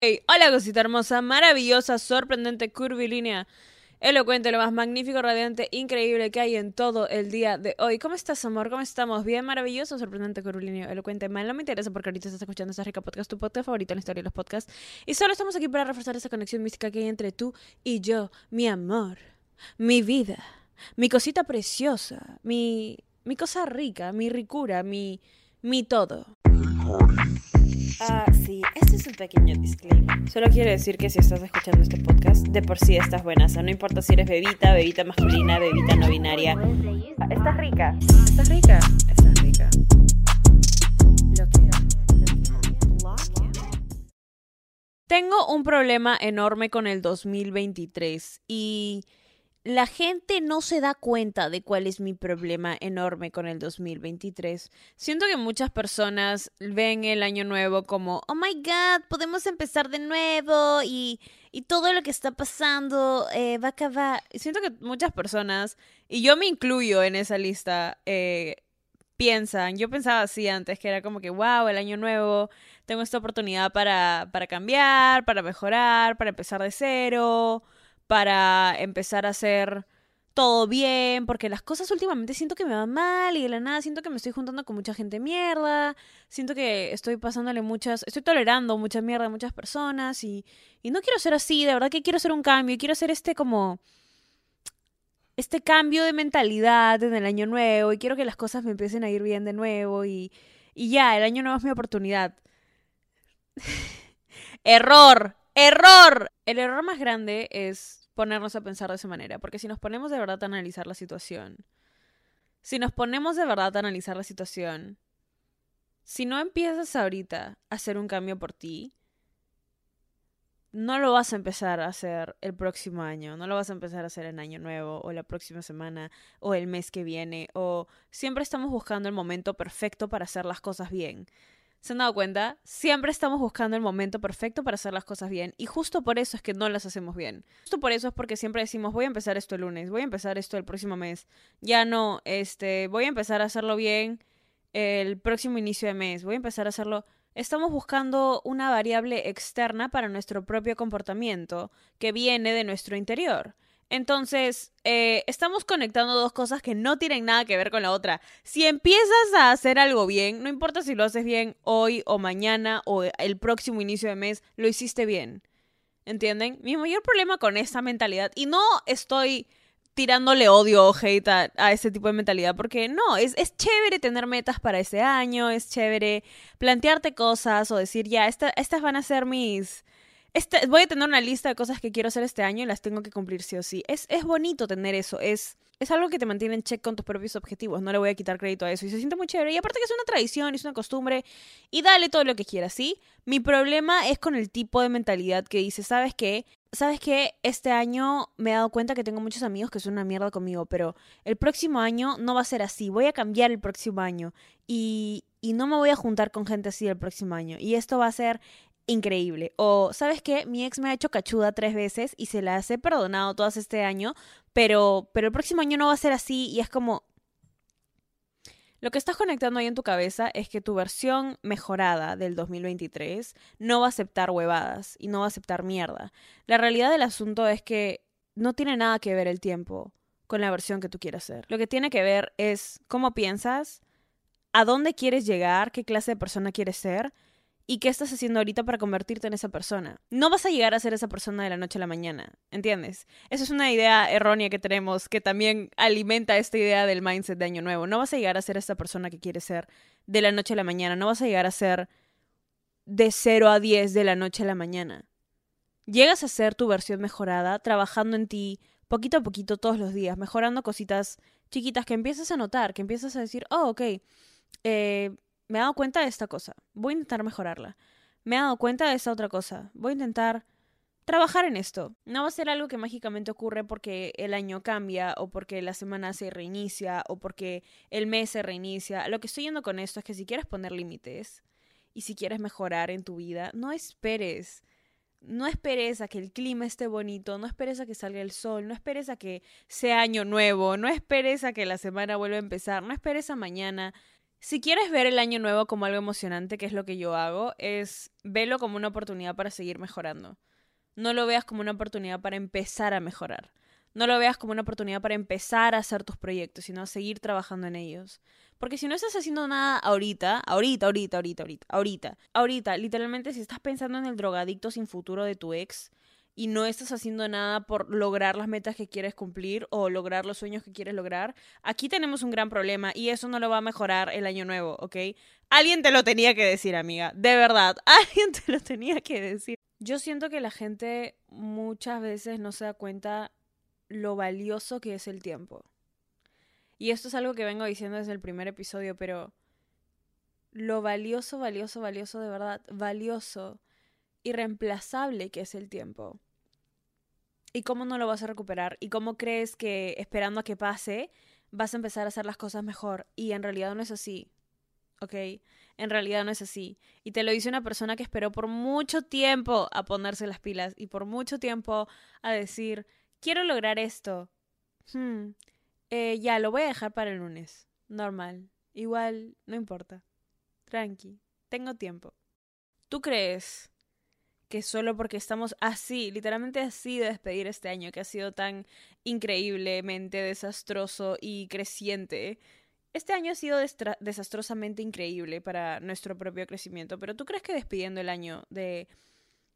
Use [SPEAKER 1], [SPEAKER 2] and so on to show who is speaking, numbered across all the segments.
[SPEAKER 1] Hey, hola cosita hermosa, maravillosa, sorprendente, curvilínea, elocuente, lo más magnífico, radiante, increíble que hay en todo el día de hoy. ¿Cómo estás, amor? ¿Cómo estamos? Bien, maravilloso, sorprendente, curvilíneo, elocuente. Mal no me interesa porque ahorita estás escuchando esta rica podcast, tu podcast favorito en la historia de los podcasts. Y solo estamos aquí para reforzar esa conexión mística que hay entre tú y yo, mi amor, mi vida, mi cosita preciosa, mi, mi cosa rica, mi ricura, mi, mi todo. Ah, sí, este es un pequeño disclaimer. Solo quiero decir que si estás escuchando este podcast, de por sí estás buena. O sea, no importa si eres bebita, bebita masculina, bebita no binaria. Ah, estás rica. Estás rica. Estás rica. Lo quiero. Tengo un problema enorme con el 2023 y la gente no se da cuenta de cuál es mi problema enorme con el 2023. Siento que muchas personas ven el año nuevo como, oh my god, podemos empezar de nuevo y, y todo lo que está pasando eh, va a acabar. Siento que muchas personas, y yo me incluyo en esa lista, eh, piensan, yo pensaba así antes, que era como que, wow, el año nuevo, tengo esta oportunidad para, para cambiar, para mejorar, para empezar de cero para empezar a hacer todo bien, porque las cosas últimamente siento que me van mal y de la nada siento que me estoy juntando con mucha gente mierda, siento que estoy pasándole muchas, estoy tolerando mucha mierda a muchas personas y, y no quiero ser así, de verdad que quiero hacer un cambio, quiero hacer este como este cambio de mentalidad en el año nuevo y quiero que las cosas me empiecen a ir bien de nuevo y, y ya, el año nuevo es mi oportunidad. error, error. El error más grande es ponernos a pensar de esa manera, porque si nos ponemos de verdad a analizar la situación, si nos ponemos de verdad a analizar la situación, si no empiezas ahorita a hacer un cambio por ti, no lo vas a empezar a hacer el próximo año, no lo vas a empezar a hacer en año nuevo o la próxima semana o el mes que viene o siempre estamos buscando el momento perfecto para hacer las cosas bien. ¿Se han dado cuenta? Siempre estamos buscando el momento perfecto para hacer las cosas bien. Y justo por eso es que no las hacemos bien. Justo por eso es porque siempre decimos, voy a empezar esto el lunes, voy a empezar esto el próximo mes. Ya no, este, voy a empezar a hacerlo bien el próximo inicio de mes, voy a empezar a hacerlo. Estamos buscando una variable externa para nuestro propio comportamiento que viene de nuestro interior. Entonces, eh, estamos conectando dos cosas que no tienen nada que ver con la otra. Si empiezas a hacer algo bien, no importa si lo haces bien hoy o mañana o el próximo inicio de mes, lo hiciste bien. ¿Entienden? Mi mayor problema con esta mentalidad, y no estoy tirándole odio o hate a, ese tipo de mentalidad, porque no, es, es, chévere tener metas para ese año, es chévere plantearte cosas o decir, ya, estas van a ser mis este, voy a tener una lista de cosas que quiero hacer este año y las tengo que cumplir sí o sí. Es, es bonito tener eso, es, es algo que te mantiene en check con tus propios objetivos, no le voy a quitar crédito a eso y se siente muy chévere. Y aparte que es una tradición, es una costumbre y dale todo lo que quieras, ¿sí? Mi problema es con el tipo de mentalidad que dice, ¿sabes qué? ¿Sabes qué? Este año me he dado cuenta que tengo muchos amigos que son una mierda conmigo, pero el próximo año no va a ser así, voy a cambiar el próximo año y, y no me voy a juntar con gente así el próximo año. Y esto va a ser increíble. O, ¿sabes qué? Mi ex me ha hecho cachuda tres veces y se las he perdonado todas este año, pero, pero el próximo año no va a ser así y es como... Lo que estás conectando ahí en tu cabeza es que tu versión mejorada del 2023 no va a aceptar huevadas y no va a aceptar mierda. La realidad del asunto es que no tiene nada que ver el tiempo con la versión que tú quieras ser. Lo que tiene que ver es cómo piensas, a dónde quieres llegar, qué clase de persona quieres ser y qué estás haciendo ahorita para convertirte en esa persona. No vas a llegar a ser esa persona de la noche a la mañana, ¿entiendes? Esa es una idea errónea que tenemos que también alimenta esta idea del mindset de año nuevo. No vas a llegar a ser esa persona que quieres ser de la noche a la mañana, no vas a llegar a ser de 0 a 10 de la noche a la mañana. Llegas a ser tu versión mejorada, trabajando en ti poquito a poquito todos los días, mejorando cositas chiquitas que empiezas a notar, que empiezas a decir, oh, ok, eh, me he dado cuenta de esta cosa, voy a intentar mejorarla. Me he dado cuenta de esta otra cosa, voy a intentar trabajar en esto. No va a ser algo que mágicamente ocurre porque el año cambia o porque la semana se reinicia o porque el mes se reinicia. Lo que estoy yendo con esto es que si quieres poner límites y si quieres mejorar en tu vida, no esperes. No esperes a que el clima esté bonito, no esperes a que salga el sol, no esperes a que sea año nuevo, no esperes a que la semana vuelva a empezar, no esperes a mañana Si quieres ver el año nuevo como algo emocionante, que es lo que yo hago, es verlo como una oportunidad para seguir mejorando. No lo veas como una oportunidad para empezar a mejorar. No lo veas como una oportunidad para empezar a hacer tus proyectos, sino a seguir trabajando en ellos. Porque si no estás haciendo nada ahorita, ahorita, ahorita, ahorita, ahorita, ahorita, ahorita, literalmente si estás pensando en el drogadicto sin futuro de tu ex, y no estás haciendo nada por lograr las metas que quieres cumplir o lograr los sueños que quieres lograr, aquí tenemos un gran problema y eso no lo va a mejorar el año nuevo, ¿ok? Alguien te lo tenía que decir, amiga, de verdad, alguien te lo tenía que decir. Yo siento que la gente muchas veces no se da cuenta lo valioso que es el tiempo. Y esto es algo que vengo diciendo desde el primer episodio, pero lo valioso, valioso, valioso, de verdad, valioso, irreemplazable que es el tiempo. ¿Y cómo no lo vas a recuperar? ¿Y cómo crees que esperando a que pase vas a empezar a hacer las cosas mejor? Y en realidad no es así. ¿Ok? En realidad no es así. Y te lo dice una persona que esperó por mucho tiempo a ponerse las pilas y por mucho tiempo a decir, quiero lograr esto. Hmm, eh, ya, lo voy a dejar para el lunes. Normal. Igual, no importa. Tranqui. Tengo tiempo. ¿Tú crees que solo porque estamos así, literalmente así de despedir este año que ha sido tan increíblemente desastroso y creciente. Este año ha sido desastrosamente increíble para nuestro propio crecimiento, pero ¿tú crees que despidiendo el año de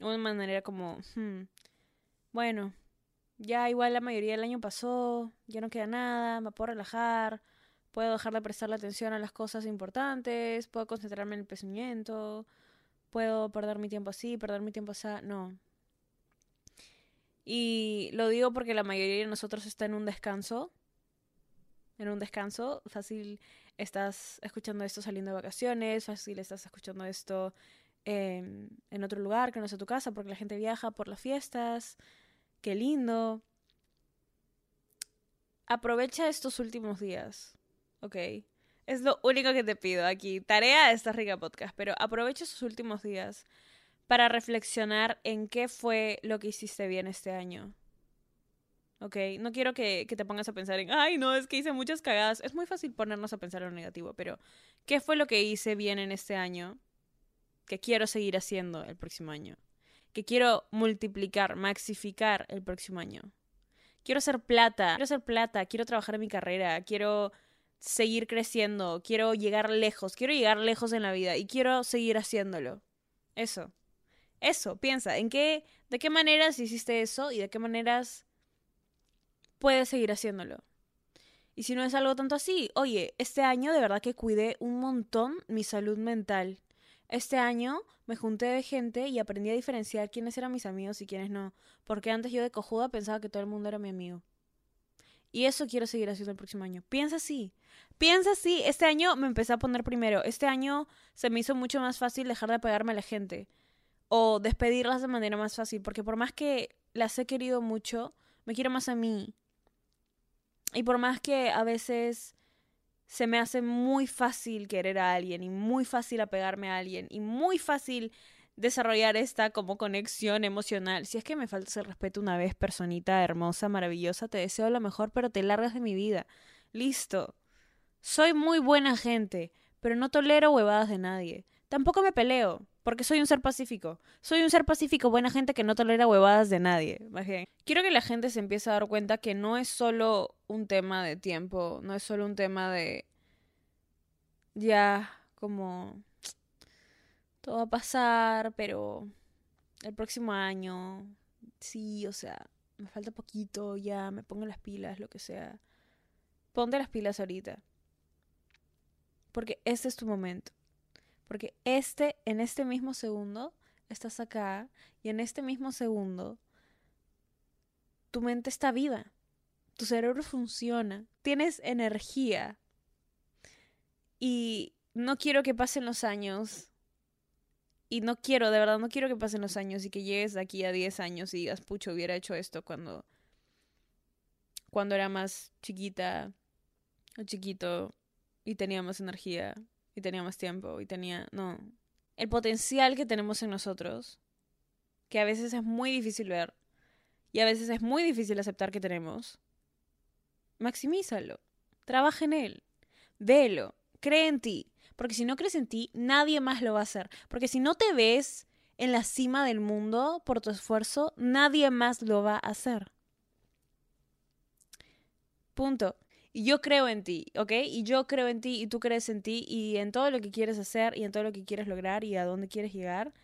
[SPEAKER 1] una manera como, hmm, bueno, ya igual la mayoría del año pasó, ya no queda nada, me puedo relajar, puedo dejar de prestarle atención a las cosas importantes, puedo concentrarme en el crecimiento, puedo perder mi tiempo así, perder mi tiempo así. No. Y lo digo porque la mayoría de nosotros está en un descanso. En un descanso. Fácil estás escuchando esto saliendo de vacaciones. Fácil estás escuchando esto en, otro lugar que no sea tu casa porque la gente viaja por las fiestas. Qué lindo. Aprovecha estos últimos días. ¿Ok? Es lo único que te pido aquí. Tarea de esta rica podcast. Pero aprovecha esos últimos días para reflexionar en qué fue lo que hiciste bien este año. ¿Ok? No quiero que, que, te pongas a pensar en, ay, no, es que hice muchas cagadas. Es muy fácil ponernos a pensar en lo negativo, pero ¿qué fue lo que hice bien en este año que quiero seguir haciendo el próximo año? Que quiero multiplicar, maxificar el próximo año. Quiero hacer plata, quiero hacer plata, quiero trabajar en mi carrera, quiero seguir creciendo, quiero llegar lejos, quiero llegar lejos en la vida y quiero seguir haciéndolo. Eso. Eso, piensa, ¿en qué de qué maneras hiciste eso y de qué maneras puedes seguir haciéndolo? Y si no es algo tanto así, oye, este año de verdad que cuidé un montón mi salud mental. Este año me junté de gente y aprendí a diferenciar quiénes eran mis amigos y quiénes no, porque antes yo de cojuda pensaba que todo el mundo era mi amigo. Y eso quiero seguir haciendo el próximo año. Piensa así. Piensa así. Este año me empecé a poner primero. Este año se me hizo mucho más fácil dejar de pegarme a la gente. O despedirlas de manera más fácil. Porque por más que las he querido mucho, me quiero más a mí. Y por más que a veces se me hace muy fácil querer a alguien y muy fácil apegarme a alguien y muy fácil desarrollar esta como conexión emocional. Si es que me falta el respeto una vez, personita hermosa, maravillosa, te deseo lo mejor, pero te largas de mi vida. Listo. Soy muy buena gente, pero no tolero huevadas de nadie. Tampoco me peleo, porque soy un ser pacífico. Soy un ser pacífico, buena gente que no tolera huevadas de nadie. Quiero que la gente se empiece a dar cuenta que no es solo un tema de tiempo, no es solo un tema de... ya, como todo va a pasar, pero el próximo año, sí, o sea, me falta poquito, ya me pongo las pilas, lo que sea. Ponte las pilas ahorita. Porque este es tu momento. Porque este, en este mismo segundo, estás acá y en este mismo segundo, tu mente está viva. Tu cerebro funciona. Tienes energía. Y no quiero que pasen los años y no quiero, de verdad, no quiero que pasen los años y que llegues de aquí a 10 años y digas, pucho, hubiera hecho esto cuando, cuando era más chiquita o chiquito y tenía más energía y tenía más tiempo y tenía, no. El potencial que tenemos en nosotros, que a veces es muy difícil ver y a veces es muy difícil aceptar que tenemos, maximízalo, trabaja en él, velo, cree en ti. Porque si no crees en ti, nadie más lo va a hacer. Porque si no te ves en la cima del mundo por tu esfuerzo, nadie más lo va a hacer. Punto. Y yo creo en ti, ¿ok? Y yo creo en ti y tú crees en ti y en todo lo que quieres hacer y en todo lo que quieres lograr y a dónde quieres llegar.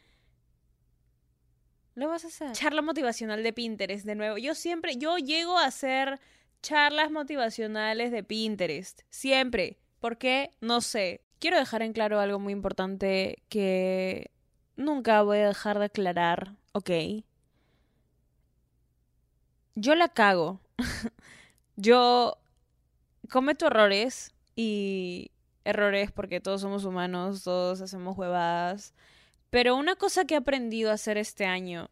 [SPEAKER 1] Lo vas a hacer. Charla motivacional de Pinterest, de nuevo. Yo siempre, yo llego a hacer charlas motivacionales de Pinterest. Siempre. ¿Por qué? No sé. Quiero dejar en claro algo muy importante que nunca voy a dejar de aclarar, ¿ok? Yo la cago. yo cometo errores y errores porque todos somos humanos, todos hacemos huevadas. Pero una cosa que he aprendido a hacer este año,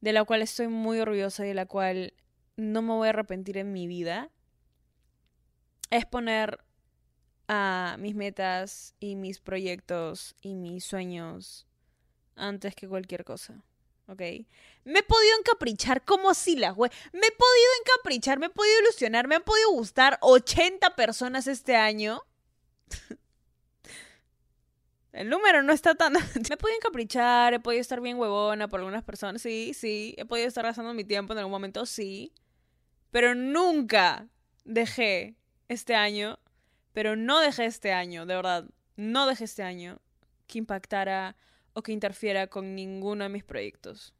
[SPEAKER 1] de la cual estoy muy orgullosa y de la cual no me voy a arrepentir en mi vida, es poner a mis metas y mis proyectos y mis sueños antes que cualquier cosa. ¿Ok? Me he podido encaprichar como así la güey. Me he podido encaprichar, me he podido ilusionar, me han podido gustar 80 personas este año. El número no está tan... me he podido encaprichar, he podido estar bien huevona por algunas personas, sí, sí. He podido estar gastando mi tiempo en algún momento, sí. Pero nunca dejé este año, pero no dejé este año, de verdad, no dejé este año que impactara o que interfiera con ninguno de mis proyectos.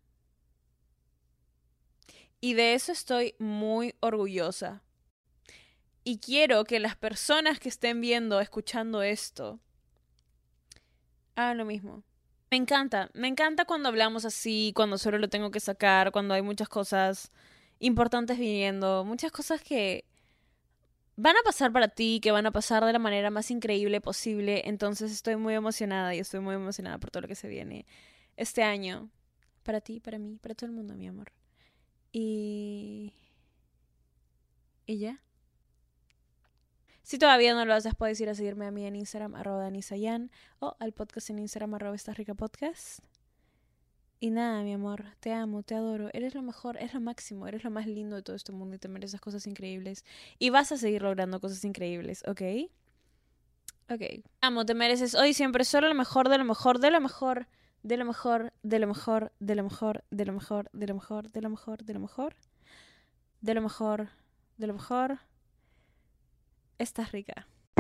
[SPEAKER 1] Y de eso estoy muy orgullosa. Y quiero que las personas que estén viendo, escuchando esto, hagan lo mismo. Me encanta, me encanta cuando hablamos así, cuando solo lo tengo que sacar, cuando hay muchas cosas importantes viniendo, muchas cosas que van a pasar para ti, que van a pasar de la manera más increíble posible. Entonces estoy muy emocionada y estoy muy emocionada por todo lo que se viene este año. Para ti, para mí, para todo el mundo, mi amor. Y... Y ya. Si todavía no lo haces, puedes ir a seguirme a mí en Instagram, arroba Danisayan, o al podcast en Instagram, arroba Esta Rica Podcast. Y nada, mi amor, te amo, te adoro. Eres lo mejor, eres lo máximo, eres lo más lindo de todo este mundo y te mereces cosas increíbles. Y vas a seguir logrando cosas increíbles, ¿ok? Ok. Amo, te mereces hoy siempre solo lo mejor, de lo mejor, de lo mejor, de lo mejor, de lo mejor, de lo mejor, de lo mejor, de lo mejor, de lo mejor, de lo mejor, de lo mejor, de lo mejor. Estás rica.